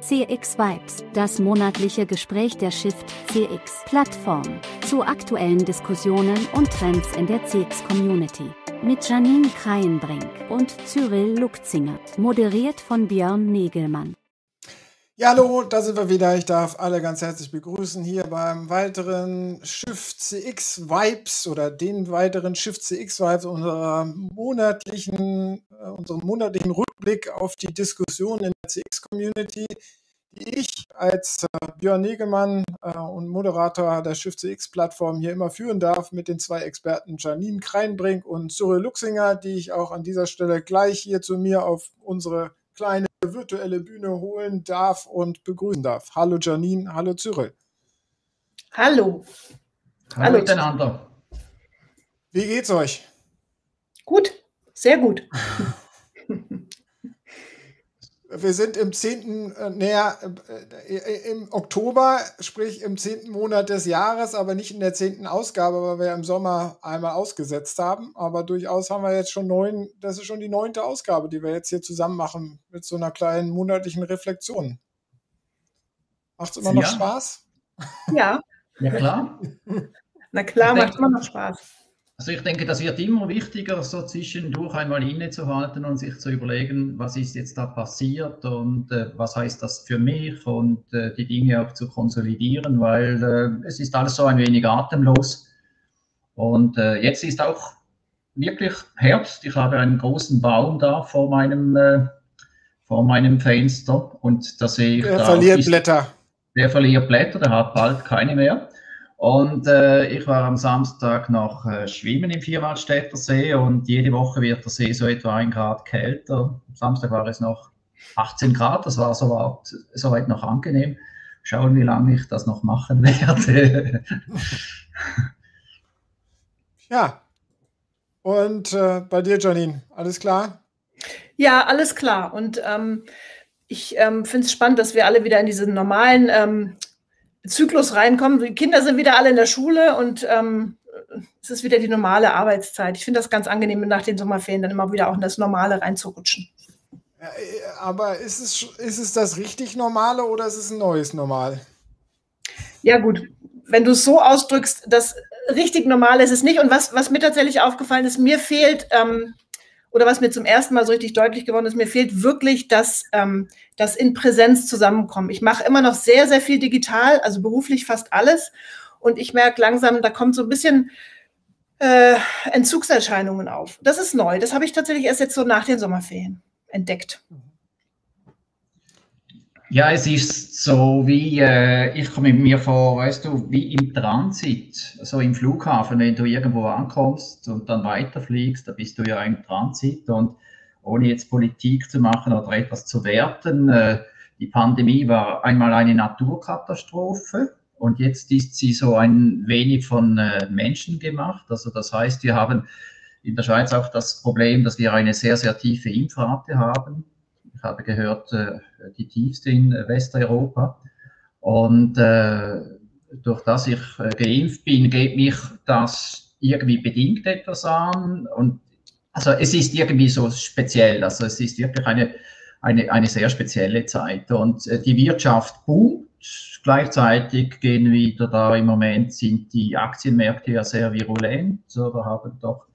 CX Vibes, das monatliche Gespräch der Shift CX Plattform zu aktuellen Diskussionen und Trends in der CX Community. Mit Janine Kreienbrink und Cyril Lukzingert, moderiert von Björn Negelmann. Ja, hallo, da sind wir wieder. Ich darf alle ganz herzlich begrüßen hier beim weiteren Shift CX Vibes oder den weiteren Shift CX Vibes unserer monatlichen, äh, unserem monatlichen Rückblick auf die Diskussion in der CX Community, die ich als äh, Björn Negemann äh, und Moderator der Shift CX Plattform hier immer führen darf mit den zwei Experten Janine Kreinbrink und Cyril Luxinger, die ich auch an dieser Stelle gleich hier zu mir auf unsere kleine virtuelle Bühne holen darf und begrüßen darf. Hallo Janine, hallo Cyril. Hallo. Hallo miteinander. Wie geht's euch? Gut, sehr gut. wir sind im 10., äh, näher, äh, äh, im Oktober, sprich im 10. Monat des Jahres, aber nicht in der 10. Ausgabe, weil wir im Sommer einmal ausgesetzt haben. Aber durchaus haben wir jetzt schon neun, das ist schon die neunte Ausgabe, die wir jetzt hier zusammen machen, mit so einer kleinen monatlichen Reflexion. Macht es immer ja. noch Spaß? Ja. Ja, klar. Na klar, macht immer noch Spaß. Also ich denke, das wird immer wichtiger, so zwischendurch einmal innezuhalten und sich zu überlegen, was ist jetzt da passiert und äh, was heißt das für mich und äh, die Dinge auch zu konsolidieren, weil äh, es ist alles so ein wenig atemlos. Und äh, jetzt ist auch wirklich Herbst. Ich habe einen großen Baum da vor meinem, äh, vor meinem Fenster und da sehe ich. Der verliert Blätter. Der verliert Blätter, der hat bald keine mehr. Und äh, ich war am Samstag noch äh, schwimmen im Vierwaldstätter See und jede Woche wird der See so etwa ein Grad kälter. Am Samstag war es noch 18 Grad, das war soweit, soweit noch angenehm. Schauen, wie lange ich das noch machen werde. ja. Und äh, bei dir, Janine, alles klar? Ja, alles klar. Und ähm, ich ähm, finde es spannend, dass wir alle wieder in diesen normalen ähm, Zyklus reinkommen. Die Kinder sind wieder alle in der Schule und ähm, es ist wieder die normale Arbeitszeit. Ich finde das ganz angenehm, nach den Sommerferien dann immer wieder auch in das Normale reinzurutschen. Äh, aber ist es, ist es das richtig Normale oder ist es ein neues Normal? Ja, gut. Wenn du es so ausdrückst, das richtig Normale ist es nicht. Und was, was mir tatsächlich aufgefallen ist, mir fehlt ähm, oder was mir zum ersten Mal so richtig deutlich geworden ist, mir fehlt wirklich das, ähm, das in Präsenz zusammenkommen. Ich mache immer noch sehr, sehr viel digital, also beruflich fast alles. Und ich merke langsam, da kommt so ein bisschen äh, Entzugserscheinungen auf. Das ist neu. Das habe ich tatsächlich erst jetzt so nach den Sommerferien entdeckt. Mhm. Ja, es ist so wie, äh, ich komme mir vor, weißt du, wie im Transit, so im Flughafen, wenn du irgendwo ankommst und dann weiterfliegst, da bist du ja im Transit und ohne jetzt Politik zu machen oder etwas zu werten, äh, die Pandemie war einmal eine Naturkatastrophe und jetzt ist sie so ein wenig von äh, Menschen gemacht. Also das heißt, wir haben in der Schweiz auch das Problem, dass wir eine sehr, sehr tiefe Impfrate haben ich habe gehört, äh, die tiefste in Westeuropa. Und äh, durch das ich äh, geimpft bin, geht mich das irgendwie bedingt etwas an. Und also es ist irgendwie so speziell. Also es ist wirklich eine, eine, eine sehr spezielle Zeit. Und die Wirtschaft boomt. Gleichzeitig gehen wieder da im Moment sind die Aktienmärkte ja sehr virulent oder haben doch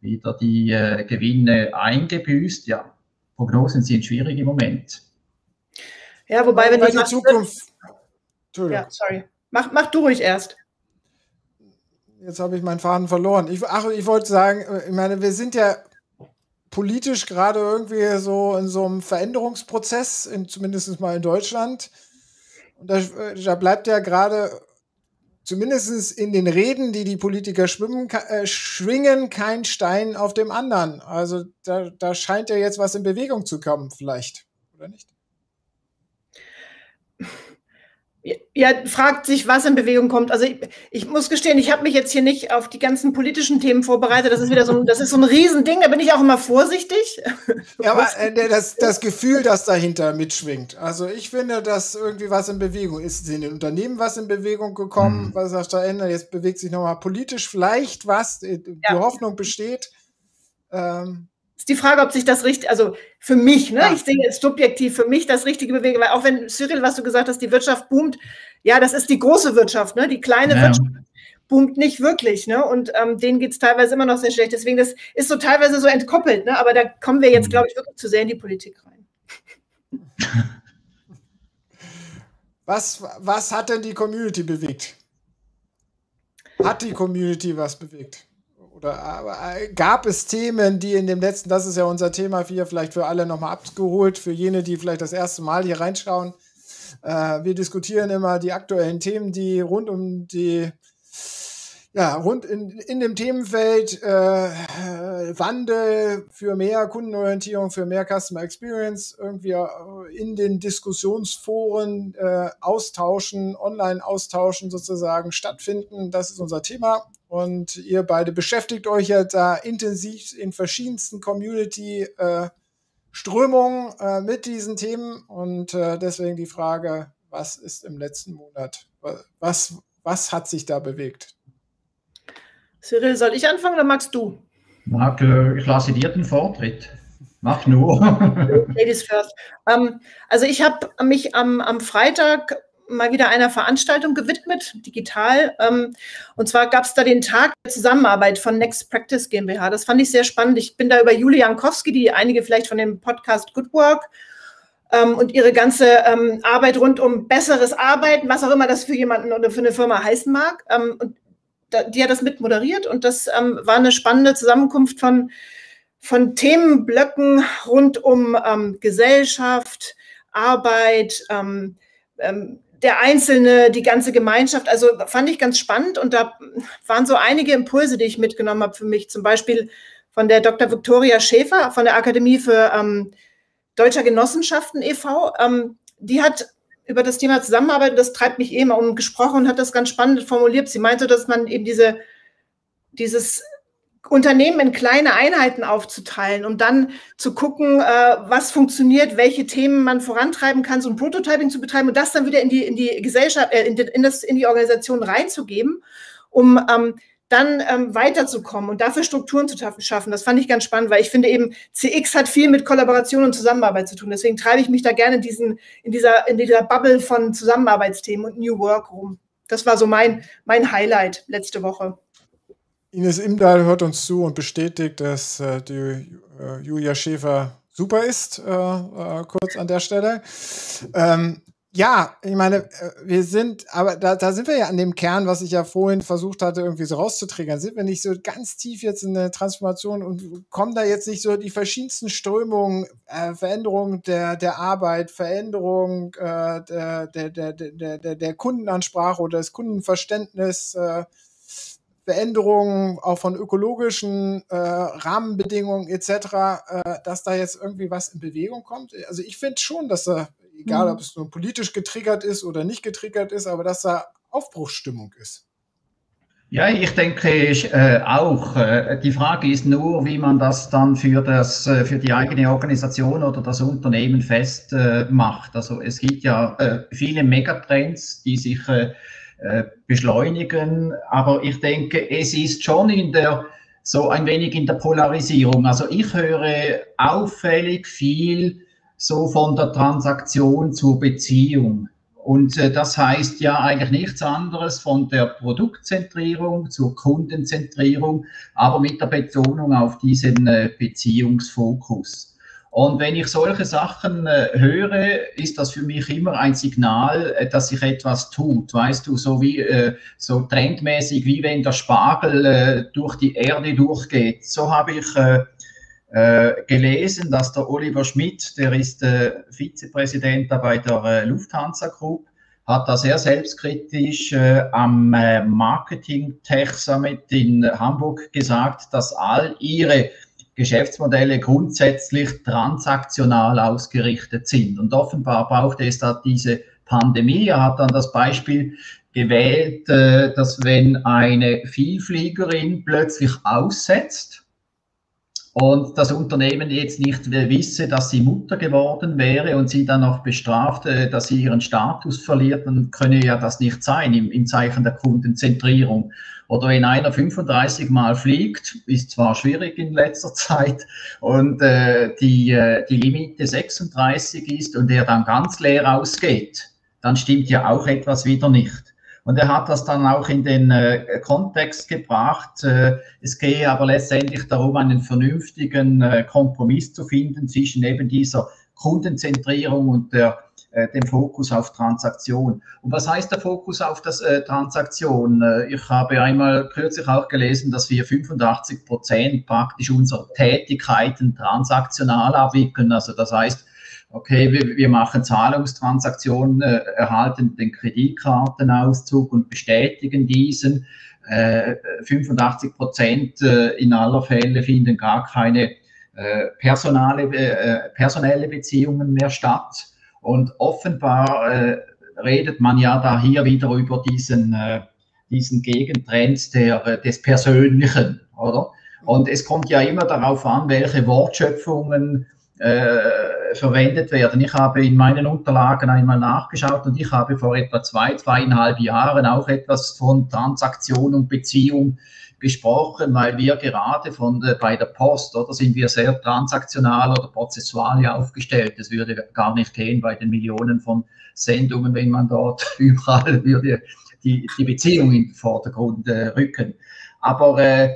wieder die äh, Gewinne eingebüßt. Ja, Prognosen sind schwierig im Moment. Ja, wobei, wenn die Zukunft. Ja, sorry. Mach, mach du ruhig erst. Jetzt habe ich meinen Faden verloren. Ich, ach, ich wollte sagen, äh, ich meine, wir sind ja politisch gerade irgendwie so in so einem Veränderungsprozess, in, zumindest mal in Deutschland. Und da, äh, da bleibt ja gerade zumindest in den Reden, die die Politiker schwimmen, äh, schwingen, kein Stein auf dem anderen. Also da, da scheint ja jetzt was in Bewegung zu kommen, vielleicht, oder nicht? Ja, fragt sich, was in Bewegung kommt. Also ich, ich muss gestehen, ich habe mich jetzt hier nicht auf die ganzen politischen Themen vorbereitet. Das ist wieder so ein, das ist so ein Riesending, da bin ich auch immer vorsichtig. Ja, aber äh, das, das Gefühl, das dahinter mitschwingt. Also ich finde, dass irgendwie was in Bewegung ist. Ist in den Unternehmen was in Bewegung gekommen? Mhm. Was sagt da ändert? Jetzt bewegt sich nochmal politisch vielleicht was. Äh, die ja. Hoffnung besteht. Ähm, ist die Frage, ob sich das richtig, also für mich, ne, ja. ich sehe jetzt subjektiv für mich das richtige Bewegen, weil auch wenn Cyril, was du gesagt hast, die Wirtschaft boomt, ja, das ist die große Wirtschaft, ne, die kleine ja. Wirtschaft boomt nicht wirklich, ne, und ähm, denen geht es teilweise immer noch sehr schlecht. Deswegen, das ist so teilweise so entkoppelt, ne, aber da kommen wir jetzt, mhm. glaube ich, wirklich zu sehr in die Politik rein. Was, was hat denn die Community bewegt? Hat die Community was bewegt? Oder äh, gab es Themen, die in dem letzten, das ist ja unser Thema 4, vielleicht für alle nochmal abgeholt, für jene, die vielleicht das erste Mal hier reinschauen. Äh, wir diskutieren immer die aktuellen Themen, die rund um die ja, rund in, in dem Themenfeld äh, Wandel für mehr Kundenorientierung, für mehr Customer Experience irgendwie äh, in den Diskussionsforen äh, austauschen, online austauschen sozusagen stattfinden. Das ist unser Thema. Und ihr beide beschäftigt euch ja da intensiv in verschiedensten Community äh, Strömungen äh, mit diesen Themen. Und äh, deswegen die Frage, was ist im letzten Monat? Was, was hat sich da bewegt? Cyril, soll ich anfangen oder magst du? Mag, äh, ich lasse dir den Vortritt. Mach nur. Ladies first. Ähm, also ich habe mich am, am Freitag mal wieder einer Veranstaltung gewidmet, digital. Ähm, und zwar gab es da den Tag der Zusammenarbeit von Next Practice GmbH. Das fand ich sehr spannend. Ich bin da über Julia Jankowski, die einige vielleicht von dem Podcast Good Work ähm, und ihre ganze ähm, Arbeit rund um besseres Arbeiten, was auch immer das für jemanden oder für eine Firma heißen mag. Ähm, und die hat das mit moderiert und das ähm, war eine spannende Zusammenkunft von, von Themenblöcken rund um ähm, Gesellschaft, Arbeit, ähm, ähm, der Einzelne, die ganze Gemeinschaft. Also fand ich ganz spannend und da waren so einige Impulse, die ich mitgenommen habe für mich. Zum Beispiel von der Dr. Victoria Schäfer von der Akademie für ähm, Deutscher Genossenschaften e.V. Ähm, die hat über das Thema Zusammenarbeit, das treibt mich immer um gesprochen und hat das ganz spannend formuliert. Sie meinte, dass man eben diese, dieses Unternehmen in kleine Einheiten aufzuteilen, um dann zu gucken, äh, was funktioniert, welche Themen man vorantreiben kann, so ein Prototyping zu betreiben und das dann wieder in die, in die Gesellschaft, äh, in, das, in die Organisation reinzugeben, um ähm, dann ähm, weiterzukommen und dafür Strukturen zu schaffen. Das fand ich ganz spannend, weil ich finde eben, CX hat viel mit Kollaboration und Zusammenarbeit zu tun. Deswegen treibe ich mich da gerne in, diesen, in, dieser, in dieser Bubble von Zusammenarbeitsthemen und New Work rum. Das war so mein, mein Highlight letzte Woche. Ines Imdahl hört uns zu und bestätigt, dass äh, die äh, Julia Schäfer super ist, äh, äh kurz an der Stelle. Ähm, ja, ich meine, äh, wir sind, aber da, da sind wir ja an dem Kern, was ich ja vorhin versucht hatte, irgendwie so rauszutriggern. Sind wir nicht so ganz tief jetzt in der Transformation und kommen da jetzt nicht so die verschiedensten Strömungen, äh, Veränderung der, der Arbeit, Veränderung äh, der, der, der, der, der, Kundenansprache oder des Kundenverständnisses, äh, Veränderungen auch von ökologischen äh, Rahmenbedingungen etc., äh, dass da jetzt irgendwie was in Bewegung kommt. Also ich finde schon, dass da egal ob mhm. es nur politisch getriggert ist oder nicht getriggert ist, aber dass da Aufbruchsstimmung ist. Ja, ich denke äh, auch. Äh, die Frage ist nur, wie man das dann für, das, äh, für die eigene Organisation oder das Unternehmen festmacht. also es gibt ja äh, viele Megatrends, die sich äh, äh, beschleunigen, aber ich denke, es ist schon in der so ein wenig in der Polarisierung. Also ich höre auffällig viel so von der Transaktion zur Beziehung. Und äh, das heißt ja eigentlich nichts anderes von der Produktzentrierung zur Kundenzentrierung, aber mit der Betonung auf diesen äh, Beziehungsfokus. Und wenn ich solche Sachen äh, höre, ist das für mich immer ein Signal, dass sich etwas tut. Weißt du, so wie so trendmäßig, wie wenn der Spargel durch die Erde durchgeht. So habe ich äh, gelesen, dass der Oliver Schmidt, der ist äh, Vizepräsident bei der äh, Lufthansa Group, hat da sehr selbstkritisch äh, am äh, Marketing Tech Summit in Hamburg gesagt, dass all ihre Geschäftsmodelle grundsätzlich transaktional ausgerichtet sind. Und offenbar brauchte es da diese Pandemie. Er hat dann das Beispiel gewählt, dass wenn eine Vielfliegerin plötzlich aussetzt, und das Unternehmen jetzt nicht wisse, dass sie Mutter geworden wäre und sie dann noch bestraft, äh, dass sie ihren Status verliert, dann könne ja das nicht sein im, im Zeichen der Kundenzentrierung. Oder wenn einer 35 Mal fliegt, ist zwar schwierig in letzter Zeit und äh, die, äh, die Limite 36 ist und er dann ganz leer ausgeht, dann stimmt ja auch etwas wieder nicht. Und er hat das dann auch in den äh, Kontext gebracht. Äh, es gehe aber letztendlich darum, einen vernünftigen äh, Kompromiss zu finden zwischen eben dieser Kundenzentrierung und der, äh, dem Fokus auf Transaktion. Und was heißt der Fokus auf das äh, Transaktion? Äh, ich habe einmal kürzlich auch gelesen, dass wir 85 Prozent praktisch unserer Tätigkeiten transaktional abwickeln. Also das heißt, okay, wir, wir machen Zahlungstransaktionen, äh, erhalten den Kreditkartenauszug und bestätigen diesen. Äh, 85 Prozent äh, in aller Fälle finden gar keine äh, personale, äh, personelle Beziehungen mehr statt. Und offenbar äh, redet man ja da hier wieder über diesen, diesen Gegentrend der, des Persönlichen, oder? Und es kommt ja immer darauf an, welche Wortschöpfungen äh, verwendet werden. Ich habe in meinen Unterlagen einmal nachgeschaut und ich habe vor etwa zwei, zweieinhalb Jahren auch etwas von Transaktion und Beziehung gesprochen, weil wir gerade von äh, bei der Post oder sind wir sehr transaktional oder prozessual aufgestellt. Das würde gar nicht gehen bei den Millionen von Sendungen, wenn man dort überall würde die, die Beziehung in den Vordergrund äh, rücken. Aber äh,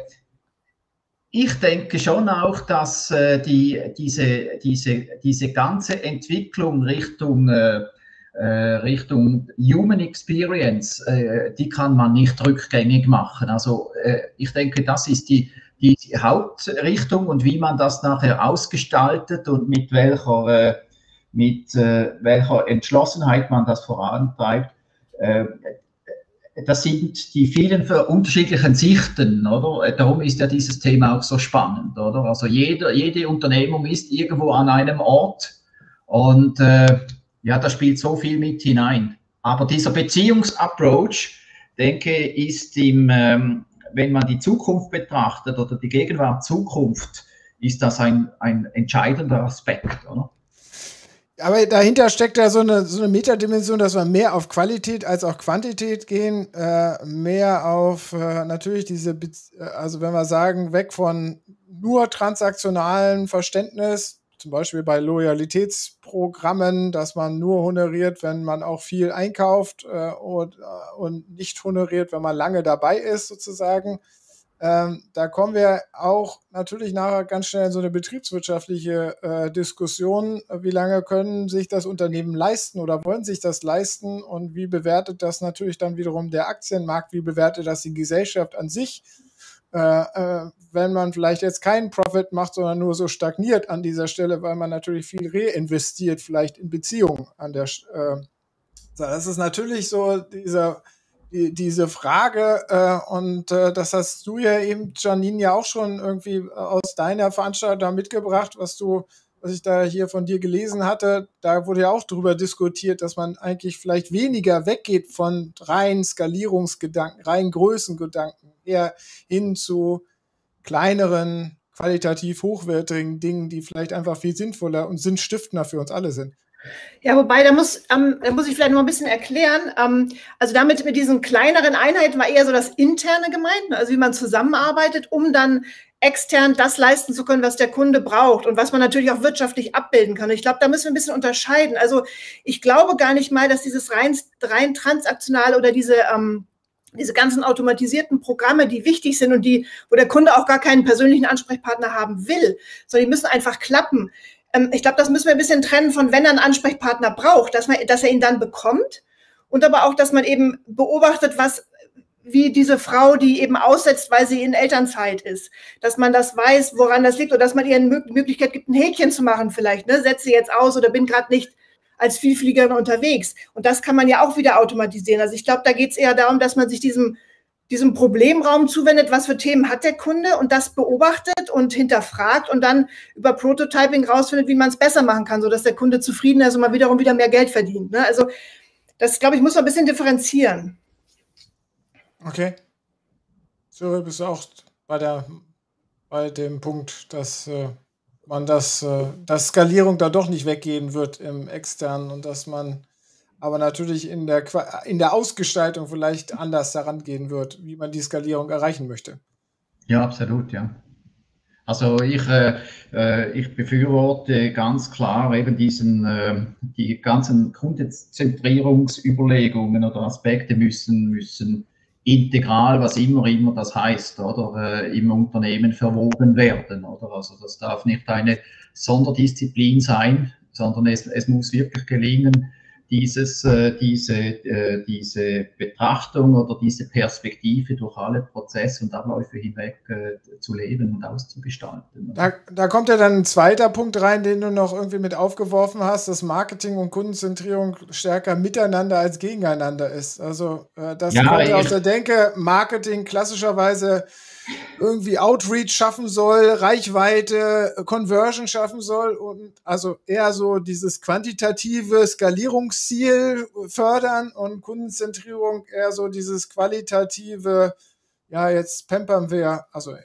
ich denke schon auch, dass äh, die, diese, diese, diese ganze Entwicklung Richtung, äh, äh, Richtung Human Experience, äh, die kann man nicht rückgängig machen. Also äh, ich denke, das ist die, die Hauptrichtung und wie man das nachher ausgestaltet und mit welcher, äh, mit welcher Entschlossenheit man das vorantreibt das sind die vielen unterschiedlichen Sichten, oder? Darum ist ja dieses Thema auch so spannend, oder? Also jede, jede Unternehmung ist irgendwo an einem Ort und äh, ja, da spielt so viel mit hinein. Aber dieser Beziehungsapproach, denke ist im, ähm, wenn man die Zukunft betrachtet oder die Gegenwart Zukunft, ist das ein, ein entscheidender Aspekt, oder? Aber dahinter steckt ja so eine, so eine Metadimension, dass wir mehr auf Qualität als auch Quantität gehen, äh, mehr auf äh, natürlich diese, Be äh, also wenn wir sagen, weg von nur transaktionalen Verständnis, zum Beispiel bei Loyalitätsprogrammen, dass man nur honoriert, wenn man auch viel einkauft äh, und, äh, und nicht honoriert, wenn man lange dabei ist, sozusagen ähm, da kommen wir auch natürlich nachher ganz schnell in so eine betriebswirtschaftliche äh, Diskussion. Wie lange können sich das Unternehmen leisten oder wollen sich das leisten? Und wie bewertet das natürlich dann wiederum der Aktienmarkt? Wie bewertet das die Gesellschaft an sich? Äh, äh, wenn man vielleicht jetzt keinen Profit macht, sondern nur so stagniert an dieser Stelle, weil man natürlich viel reinvestiert, vielleicht in Beziehungen an der. Äh, das ist natürlich so dieser die, diese Frage, äh, und äh, das hast du ja eben, Janine, ja auch schon irgendwie aus deiner Veranstaltung mitgebracht, was du, was ich da hier von dir gelesen hatte, da wurde ja auch darüber diskutiert, dass man eigentlich vielleicht weniger weggeht von rein Skalierungsgedanken, rein Größengedanken, eher hin zu kleineren, qualitativ hochwertigen Dingen, die vielleicht einfach viel sinnvoller und sinnstiftender für uns alle sind. Ja, wobei, da muss, ähm, da muss ich vielleicht noch ein bisschen erklären. Ähm, also damit mit diesen kleineren Einheiten war eher so das Interne gemeint, ne? also wie man zusammenarbeitet, um dann extern das leisten zu können, was der Kunde braucht und was man natürlich auch wirtschaftlich abbilden kann. Ich glaube, da müssen wir ein bisschen unterscheiden. Also ich glaube gar nicht mal, dass dieses rein, rein transaktionale oder diese ähm, diese ganzen automatisierten Programme, die wichtig sind und die, wo der Kunde auch gar keinen persönlichen Ansprechpartner haben will, sondern die müssen einfach klappen. Ähm, ich glaube, das müssen wir ein bisschen trennen von, wenn er einen Ansprechpartner braucht, dass, man, dass er ihn dann bekommt und aber auch, dass man eben beobachtet, was wie diese Frau, die eben aussetzt, weil sie in Elternzeit ist, dass man das weiß, woran das liegt oder dass man ihr eine Möglichkeit gibt, ein Häkchen zu machen vielleicht, ne? setze jetzt aus oder bin gerade nicht als Vielfliegerin unterwegs. Und das kann man ja auch wieder automatisieren. Also ich glaube, da geht es eher darum, dass man sich diesem diesem Problemraum zuwendet, was für Themen hat der Kunde und das beobachtet und hinterfragt und dann über Prototyping rausfindet, wie man es besser machen kann, sodass der Kunde zufrieden ist und mal wiederum wieder mehr Geld verdient. Ne? Also das, glaube ich, muss man ein bisschen differenzieren. Okay. Cyril, bist du auch bei der bei dem Punkt, dass äh, man das, äh, dass Skalierung da doch nicht weggehen wird im externen und dass man aber natürlich in der, in der Ausgestaltung vielleicht anders daran gehen wird, wie man die Skalierung erreichen möchte. Ja, absolut, ja. Also ich, äh, äh, ich befürworte ganz klar eben diesen, äh, die ganzen Kundenzentrierungsüberlegungen oder Aspekte müssen, müssen integral, was immer immer das heißt, oder äh, im Unternehmen verwoben werden, oder? Also das darf nicht eine Sonderdisziplin sein, sondern es, es muss wirklich gelingen, dieses, äh, diese, äh, diese Betrachtung oder diese Perspektive durch alle Prozesse und Abläufe hinweg äh, zu leben und auszugestalten. Da, da kommt ja dann ein zweiter Punkt rein, den du noch irgendwie mit aufgeworfen hast, dass Marketing und Kundenzentrierung stärker miteinander als gegeneinander ist. Also äh, das ja, kommt ja aus der Denke, Marketing klassischerweise irgendwie Outreach schaffen soll, Reichweite, Conversion schaffen soll und also eher so dieses quantitative Skalierungsziel fördern und Kundenzentrierung eher so dieses qualitative, ja, jetzt pampern wir, also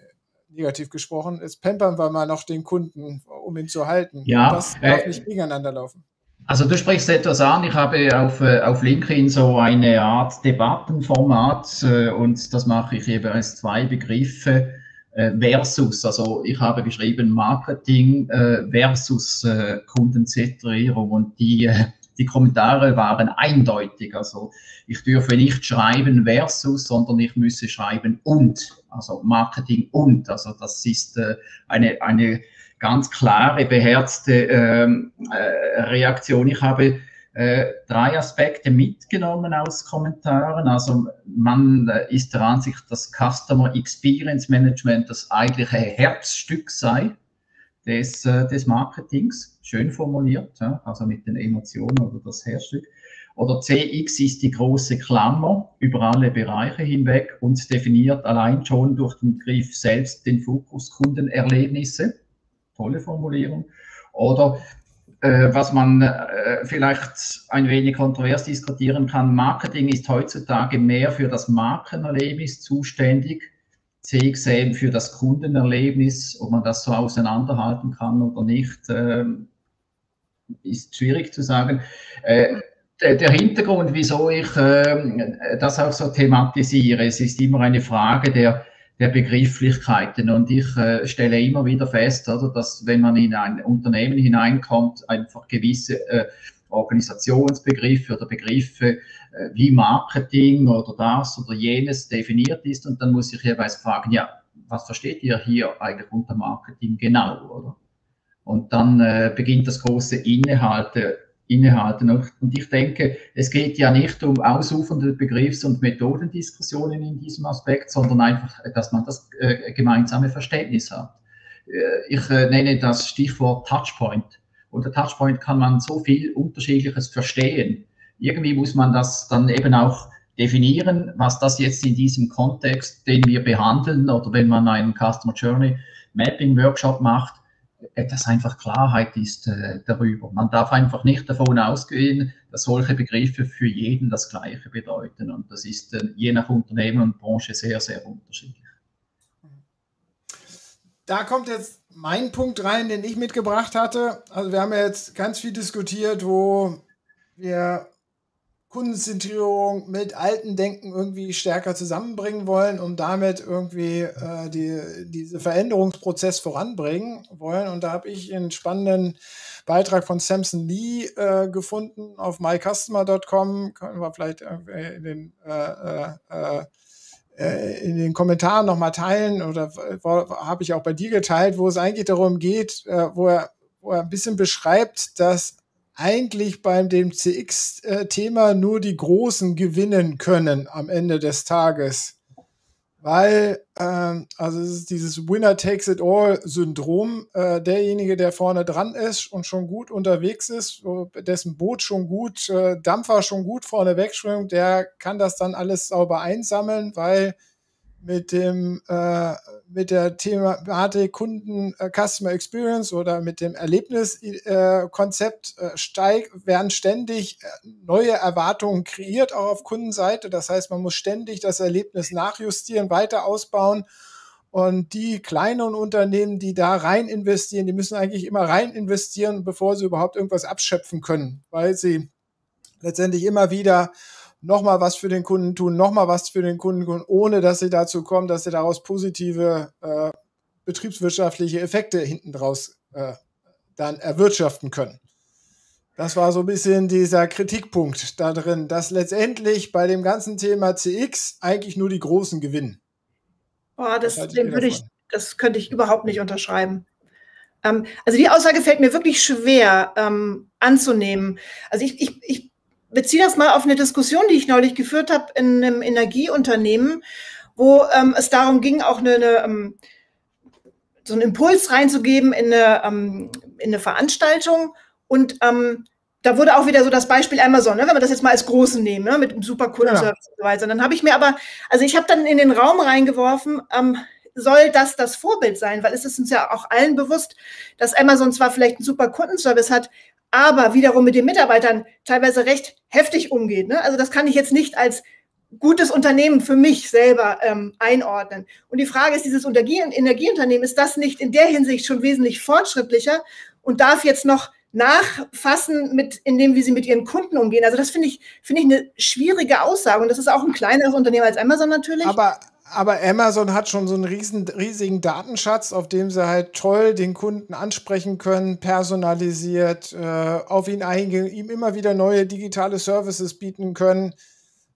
negativ gesprochen, jetzt pampern wir mal noch den Kunden, um ihn zu halten. Ja, das darf äh, nicht gegeneinander laufen. Also du sprichst etwas an. Ich habe auf, äh, auf LinkedIn so eine Art Debattenformat äh, und das mache ich als zwei Begriffe äh, versus. Also ich habe geschrieben Marketing versus Kundenzentrierung und die, die Kommentare waren eindeutig. Also ich dürfe nicht schreiben versus, sondern ich müsse schreiben und. Also Marketing und. Also das ist eine, eine ganz klare, beherzte ähm, äh, Reaktion. Ich habe äh, drei Aspekte mitgenommen aus Kommentaren. Also man äh, ist der Ansicht, dass Customer Experience Management das eigentliche Herzstück sei des, äh, des Marketings. Schön formuliert, ja? also mit den Emotionen oder das Herzstück. Oder CX ist die große Klammer über alle Bereiche hinweg und definiert allein schon durch den Begriff selbst den Fokus Kundenerlebnisse tolle Formulierung. Oder äh, was man äh, vielleicht ein wenig kontrovers diskutieren kann, Marketing ist heutzutage mehr für das Markenerlebnis zuständig, CXM für das Kundenerlebnis, ob man das so auseinanderhalten kann oder nicht, äh, ist schwierig zu sagen. Äh, der Hintergrund, wieso ich äh, das auch so thematisiere, es ist immer eine Frage der der Begrifflichkeiten. Und ich äh, stelle immer wieder fest, oder, dass wenn man in ein Unternehmen hineinkommt, einfach gewisse äh, Organisationsbegriffe oder Begriffe äh, wie Marketing oder das oder jenes definiert ist. Und dann muss ich jeweils fragen, ja, was versteht ihr hier eigentlich unter Marketing genau, oder? Und dann äh, beginnt das große Innehalte innehalten. Und ich denke, es geht ja nicht um ausufernde Begriffs- und Methodendiskussionen in diesem Aspekt, sondern einfach, dass man das äh, gemeinsame Verständnis hat. Äh, ich äh, nenne das Stichwort Touchpoint. Unter Touchpoint kann man so viel Unterschiedliches verstehen. Irgendwie muss man das dann eben auch definieren, was das jetzt in diesem Kontext, den wir behandeln, oder wenn man einen Customer Journey Mapping Workshop macht, dass einfach Klarheit ist äh, darüber. Man darf einfach nicht davon ausgehen, dass solche Begriffe für jeden das Gleiche bedeuten. Und das ist äh, je nach Unternehmen und Branche sehr, sehr unterschiedlich. Da kommt jetzt mein Punkt rein, den ich mitgebracht hatte. Also wir haben ja jetzt ganz viel diskutiert, wo wir Kundenzentrierung mit alten Denken irgendwie stärker zusammenbringen wollen, um damit irgendwie äh, die, diese Veränderungsprozess voranbringen wollen. Und da habe ich einen spannenden Beitrag von Samson Lee äh, gefunden auf mycustomer.com. Können wir vielleicht in den, äh, äh, äh, in den Kommentaren nochmal teilen oder habe ich auch bei dir geteilt, wo es eigentlich darum geht, äh, wo er, wo er ein bisschen beschreibt, dass eigentlich beim dem CX-Thema nur die Großen gewinnen können am Ende des Tages. Weil, ähm, also es ist dieses Winner-Takes-it-all-Syndrom. Äh, derjenige, der vorne dran ist und schon gut unterwegs ist, dessen Boot schon gut, äh, Dampfer schon gut vorne wegschwimmt, der kann das dann alles sauber einsammeln, weil mit dem äh, mit der Thematik Kunden äh, Customer Experience oder mit dem Erlebniskonzept äh, steig, werden ständig äh, neue Erwartungen kreiert, auch auf Kundenseite. Das heißt, man muss ständig das Erlebnis nachjustieren, weiter ausbauen Und die kleinen Unternehmen, die da rein investieren, die müssen eigentlich immer rein investieren, bevor sie überhaupt irgendwas abschöpfen können, weil sie letztendlich immer wieder nochmal was für den Kunden tun, nochmal was für den Kunden tun, ohne dass sie dazu kommen, dass sie daraus positive äh, betriebswirtschaftliche Effekte hinten draus äh, dann erwirtschaften können. Das war so ein bisschen dieser Kritikpunkt da drin, dass letztendlich bei dem ganzen Thema CX eigentlich nur die Großen gewinnen. Oh, das, das, würde ich, das könnte ich überhaupt nicht unterschreiben. Ähm, also die Aussage fällt mir wirklich schwer ähm, anzunehmen. Also ich, ich, ich beziehe das mal auf eine Diskussion, die ich neulich geführt habe in einem Energieunternehmen, wo ähm, es darum ging, auch eine, eine ähm, so einen Impuls reinzugeben in eine, ähm, in eine Veranstaltung. Und ähm, da wurde auch wieder so das Beispiel Amazon, ne, wenn wir das jetzt mal als großen nehmen, ne, mit dem super Kundenservice ja. und so weiter. Dann habe ich mir aber, also ich habe dann in den Raum reingeworfen, ähm, soll das das Vorbild sein? Weil es ist uns ja auch allen bewusst, dass Amazon zwar vielleicht einen super Kundenservice hat, aber wiederum mit den Mitarbeitern teilweise recht heftig umgeht. Ne? Also das kann ich jetzt nicht als gutes Unternehmen für mich selber ähm, einordnen. Und die Frage ist, dieses Energie Energieunternehmen, ist das nicht in der Hinsicht schon wesentlich fortschrittlicher und darf jetzt noch nachfassen, mit, in dem, wie sie mit ihren Kunden umgehen. Also das finde ich, finde ich eine schwierige Aussage. Und das ist auch ein kleineres Unternehmen als Amazon natürlich. Aber, aber Amazon hat schon so einen riesen, riesigen Datenschatz, auf dem sie halt toll den Kunden ansprechen können, personalisiert, äh, auf ihn eingehen, ihm immer wieder neue digitale Services bieten können.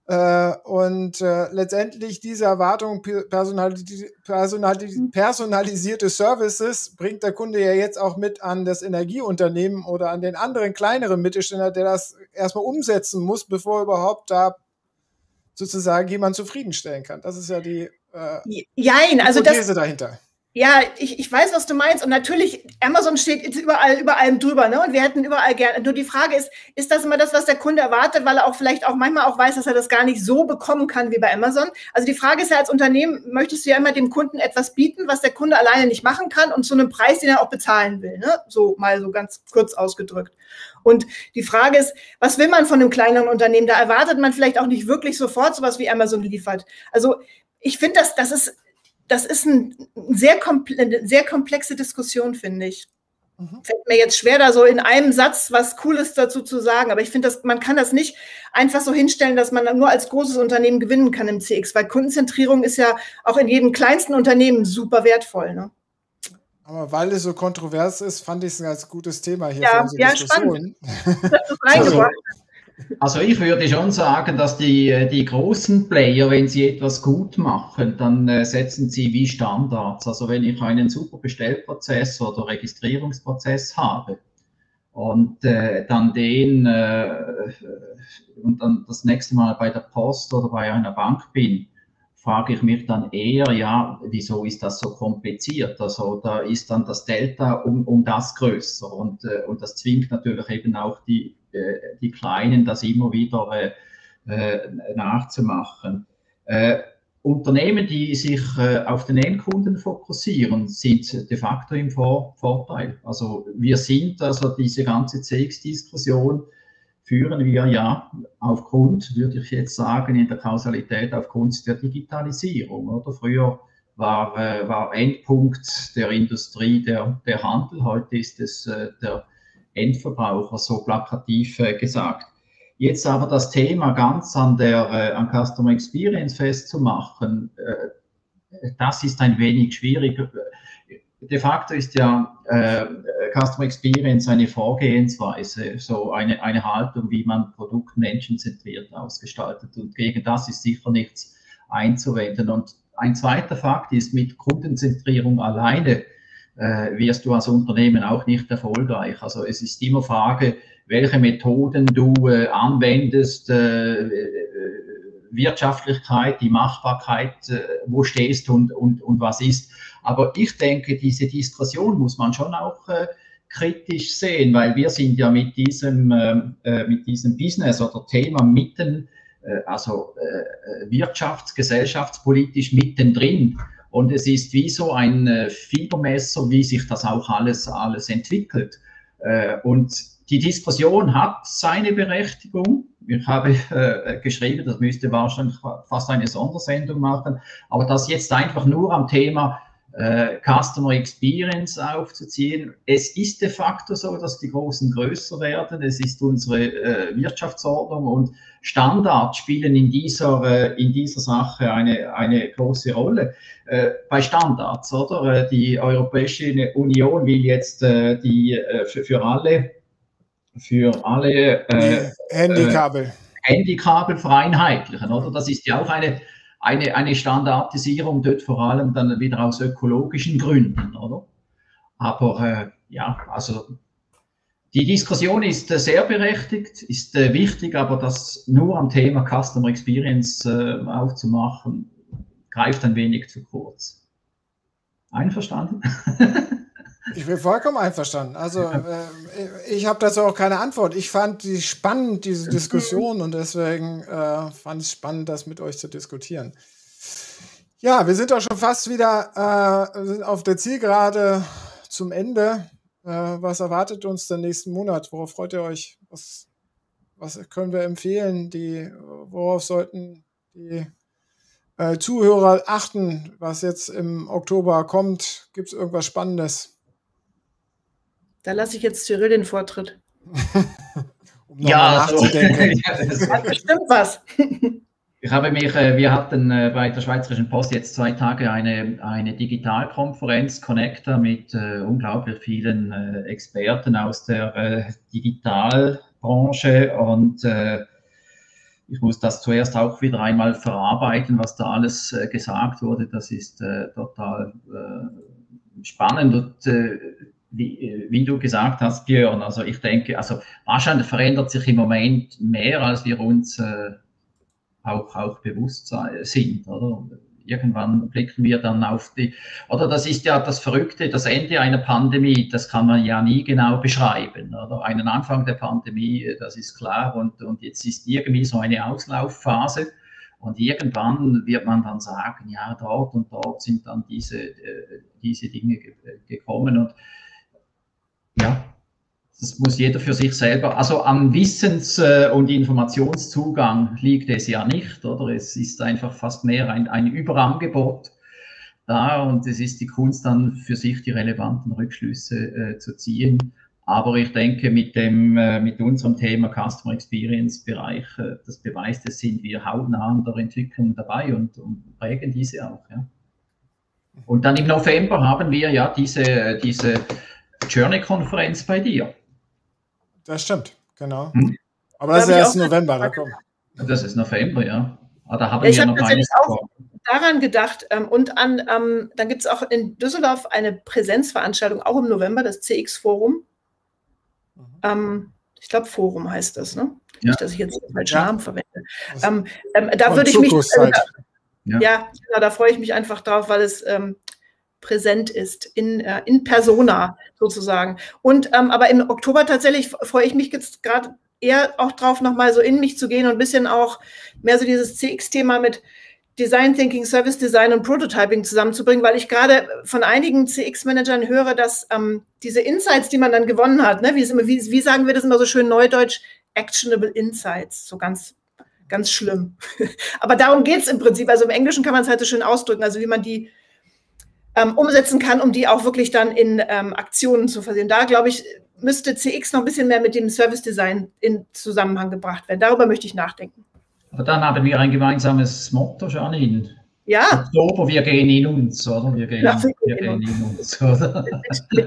Äh, und äh, letztendlich diese Erwartung personalis personalis mhm. personalisierte Services bringt der Kunde ja jetzt auch mit an das Energieunternehmen oder an den anderen kleineren Mittelständler, der das erstmal umsetzen muss, bevor überhaupt da sozusagen jemand zufriedenstellen kann. Das ist ja die äh, Jein, also das, dahinter. Ja, ich, ich weiß, was du meinst. Und natürlich, Amazon steht jetzt überall, über allem drüber, ne? Und wir hätten überall gerne. Nur die Frage ist, ist das immer das, was der Kunde erwartet, weil er auch vielleicht auch manchmal auch weiß, dass er das gar nicht so bekommen kann wie bei Amazon? Also die Frage ist ja, als Unternehmen möchtest du ja immer dem Kunden etwas bieten, was der Kunde alleine nicht machen kann und zu einem Preis, den er auch bezahlen will, ne? So mal so ganz kurz ausgedrückt. Und die Frage ist, was will man von einem kleineren Unternehmen? Da erwartet man vielleicht auch nicht wirklich sofort sowas wie Amazon liefert. Also ich finde, das, das ist das ist ein sehr eine sehr komplexe Diskussion, finde ich. Mhm. Fällt mir jetzt schwer, da so in einem Satz was Cooles dazu zu sagen. Aber ich finde, man kann das nicht einfach so hinstellen, dass man nur als großes Unternehmen gewinnen kann im CX, weil Kundenzentrierung ist ja auch in jedem kleinsten Unternehmen super wertvoll. Ne? Aber weil es so kontrovers ist, fand ich es ein ganz gutes Thema hier ja, für ja, Spannend. Das reingebracht. Also ich würde schon sagen, dass die, die großen Player, wenn sie etwas gut machen, dann äh, setzen sie wie Standards. Also wenn ich einen super Bestellprozess oder Registrierungsprozess habe und äh, dann den äh, und dann das nächste Mal bei der Post oder bei einer Bank bin, frage ich mich dann eher, ja, wieso ist das so kompliziert? Also da ist dann das Delta um, um das größer und, äh, und das zwingt natürlich eben auch die äh, die Kleinen das immer wieder äh, äh, nachzumachen. Unternehmen, die sich auf den Endkunden fokussieren, sind de facto im Vorteil. Also wir sind, also diese ganze CX-Diskussion führen wir ja aufgrund, würde ich jetzt sagen, in der Kausalität aufgrund der Digitalisierung. Oder früher war, war Endpunkt der Industrie der, der Handel, heute ist es der Endverbraucher, so plakativ äh, gesagt. Jetzt aber das Thema ganz an der äh, an Customer Experience festzumachen, äh, das ist ein wenig schwierig. De facto ist ja äh, Customer Experience eine Vorgehensweise, so eine, eine Haltung, wie man Produkt menschenzentriert ausgestaltet. Und gegen das ist sicher nichts einzuwenden. Und ein zweiter Fakt ist, mit Kundenzentrierung alleine äh, wirst du als Unternehmen auch nicht erfolgreich. Also es ist immer Frage, welche Methoden du äh, anwendest, äh, äh Wirtschaftlichkeit, die Machbarkeit, äh, wo stehst und, und, und was ist. Aber ich denke, diese Diskussion muss man schon auch äh, kritisch sehen, weil wir sind ja mit diesem, mit diesem Business oder Thema mitten, also wirtschafts-, gesellschaftspolitisch mittendrin. Und es ist wie so ein äh, Fiebermesser, wie sich das auch alles, alles entwickelt. Äh, und die Diskussion hat seine Berechtigung. Ich habe äh, geschrieben, das müsste wahrscheinlich fast eine Sondersendung machen. Aber das jetzt einfach nur am Thema äh, Customer Experience aufzuziehen. Es ist de facto so, dass die Großen größer werden. Es ist unsere äh, Wirtschaftsordnung und Standards spielen in dieser, äh, in dieser Sache eine, eine große Rolle. Äh, bei Standards, oder? Äh, die Europäische Union will jetzt äh, die für, für alle für alle Handykabel. Handykabel vereinheitlichen, oder? Das ist ja auch eine eine, eine Standardisierung dort vor allem dann wieder aus ökologischen Gründen, oder? Aber äh, ja, also die Diskussion ist äh, sehr berechtigt, ist äh, wichtig, aber das nur am Thema Customer Experience äh, aufzumachen, greift ein wenig zu kurz. Einverstanden? Ich bin vollkommen einverstanden. Also äh, ich habe dazu auch keine Antwort. Ich fand die spannend, diese Diskussion, und deswegen äh, fand ich es spannend, das mit euch zu diskutieren. Ja, wir sind auch schon fast wieder äh, sind auf der Zielgerade zum Ende. Äh, was erwartet uns den nächsten Monat? Worauf freut ihr euch? Was, was können wir empfehlen? Die, worauf sollten die äh, Zuhörer achten, was jetzt im Oktober kommt? Gibt es irgendwas Spannendes? Da lasse ich jetzt Cyril den Vortritt. um ja, so. ja, hat bestimmt was. Ich habe mich, äh, wir hatten äh, bei der Schweizerischen Post jetzt zwei Tage eine, eine Digitalkonferenz, Connector, mit äh, unglaublich vielen äh, Experten aus der äh, Digitalbranche und äh, ich muss das zuerst auch wieder einmal verarbeiten, was da alles gesagt wurde. Das ist total spannend und wie, wie, du gesagt hast, Björn, also ich denke, also wahrscheinlich verändert sich im Moment mehr, als wir uns äh, auch, auch bewusst sind, oder? Irgendwann blicken wir dann auf die, oder das ist ja das Verrückte, das Ende einer Pandemie, das kann man ja nie genau beschreiben, oder? Einen Anfang der Pandemie, das ist klar, und, und jetzt ist irgendwie so eine Auslaufphase. Und irgendwann wird man dann sagen, ja, dort und dort sind dann diese, äh, diese Dinge gekommen. Und ja, das muss jeder für sich selber. Also am Wissens- äh, und Informationszugang liegt es ja nicht, oder? Es ist einfach fast mehr ein, ein Überangebot da und es ist die Kunst dann für sich die relevanten Rückschlüsse äh, zu ziehen. Aber ich denke, mit dem, äh, mit unserem Thema Customer Experience Bereich, äh, das beweist es, sind wir hautnah an der Entwicklung dabei und, und prägen diese auch, ja. Und dann im November haben wir ja diese, diese Journey-Konferenz bei dir. Das stimmt, genau. Hm? Aber das ist erst November, da kommt. Das ist November, ja. Aber ah, da haben ja, ich wir noch tatsächlich auch daran gedacht ähm, und an, ähm, dann gibt es auch in Düsseldorf eine Präsenzveranstaltung, auch im November, das CX-Forum. Mhm. Ähm, ich glaube, Forum heißt das, ne? Ja. Nicht, dass ich jetzt mal Charme ja. verwende. Ähm, ähm, da würde ich mich. Also, ja, ja genau, da freue ich mich einfach drauf, weil es ähm, präsent ist, in, äh, in persona sozusagen. Und ähm, aber im Oktober tatsächlich freue ich mich jetzt gerade eher auch drauf, nochmal so in mich zu gehen und ein bisschen auch mehr so dieses CX-Thema mit Design Thinking, Service Design und Prototyping zusammenzubringen, weil ich gerade von einigen CX-Managern höre, dass ähm, diese Insights, die man dann gewonnen hat, ne, wie, immer, wie, wie sagen wir das immer so schön neudeutsch, actionable Insights, so ganz ganz schlimm. Aber darum geht es im Prinzip. Also im Englischen kann man es halt so schön ausdrücken, also wie man die ähm, umsetzen kann, um die auch wirklich dann in ähm, Aktionen zu versehen. Da, glaube ich, müsste CX noch ein bisschen mehr mit dem Service Design in Zusammenhang gebracht werden. Darüber möchte ich nachdenken. Aber dann haben wir ein gemeinsames Motto, Janine. Ja. Oktober, wir gehen in uns, oder? Wir gehen, ja, wir gehen in uns, oder?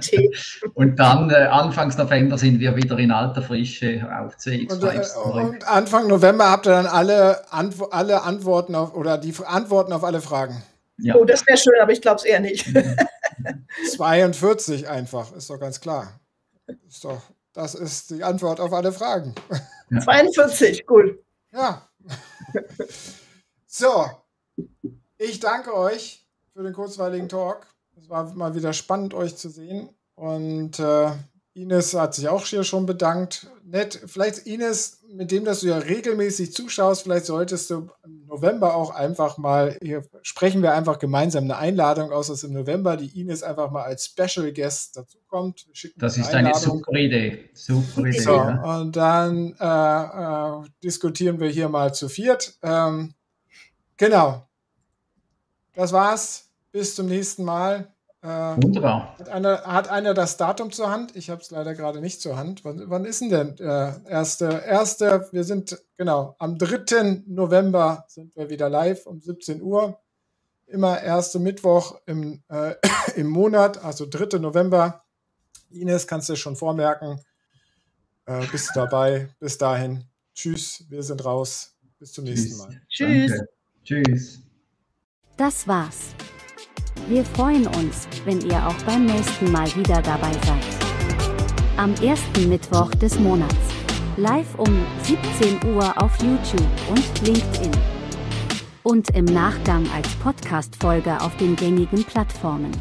und dann, äh, Anfangs November, sind wir wieder in alter Frische auf CX. Und, äh, und Anfang November habt ihr dann alle, Antwo alle Antworten auf, oder die Antworten auf alle Fragen. Ja. Oh, das wäre schön, aber ich glaube es eher nicht. 42 einfach, ist doch ganz klar. Ist doch, das ist die Antwort auf alle Fragen. Ja. 42, cool. Ja. So, ich danke euch für den kurzweiligen Talk. Es war mal wieder spannend, euch zu sehen. Und äh, Ines hat sich auch hier schon bedankt. Nett, vielleicht Ines, mit dem, dass du ja regelmäßig zuschaust, vielleicht solltest du im November auch einfach mal, hier sprechen wir einfach gemeinsam eine Einladung aus, dass im November die Ines einfach mal als Special Guest dazukommt. Das ist eine, eine super Idee. Super Idee. So, ja. Und dann äh, äh, diskutieren wir hier mal zu viert. Ähm, genau. Das war's. Bis zum nächsten Mal. Äh, Wunderbar. Hat einer, hat einer das Datum zur Hand? Ich habe es leider gerade nicht zur Hand. Wann, wann ist denn denn äh, erste, erste? Wir sind genau am 3. November sind wir wieder live um 17 Uhr. Immer erste Mittwoch im, äh, im Monat, also 3. November. Ines, kannst du schon vormerken. Äh, bist du dabei? Bis dahin. Tschüss, wir sind raus. Bis zum nächsten Mal. Tschüss. Danke. Tschüss. Das war's. Wir freuen uns, wenn ihr auch beim nächsten Mal wieder dabei seid. Am ersten Mittwoch des Monats. Live um 17 Uhr auf YouTube und LinkedIn. Und im Nachgang als Podcast-Folge auf den gängigen Plattformen.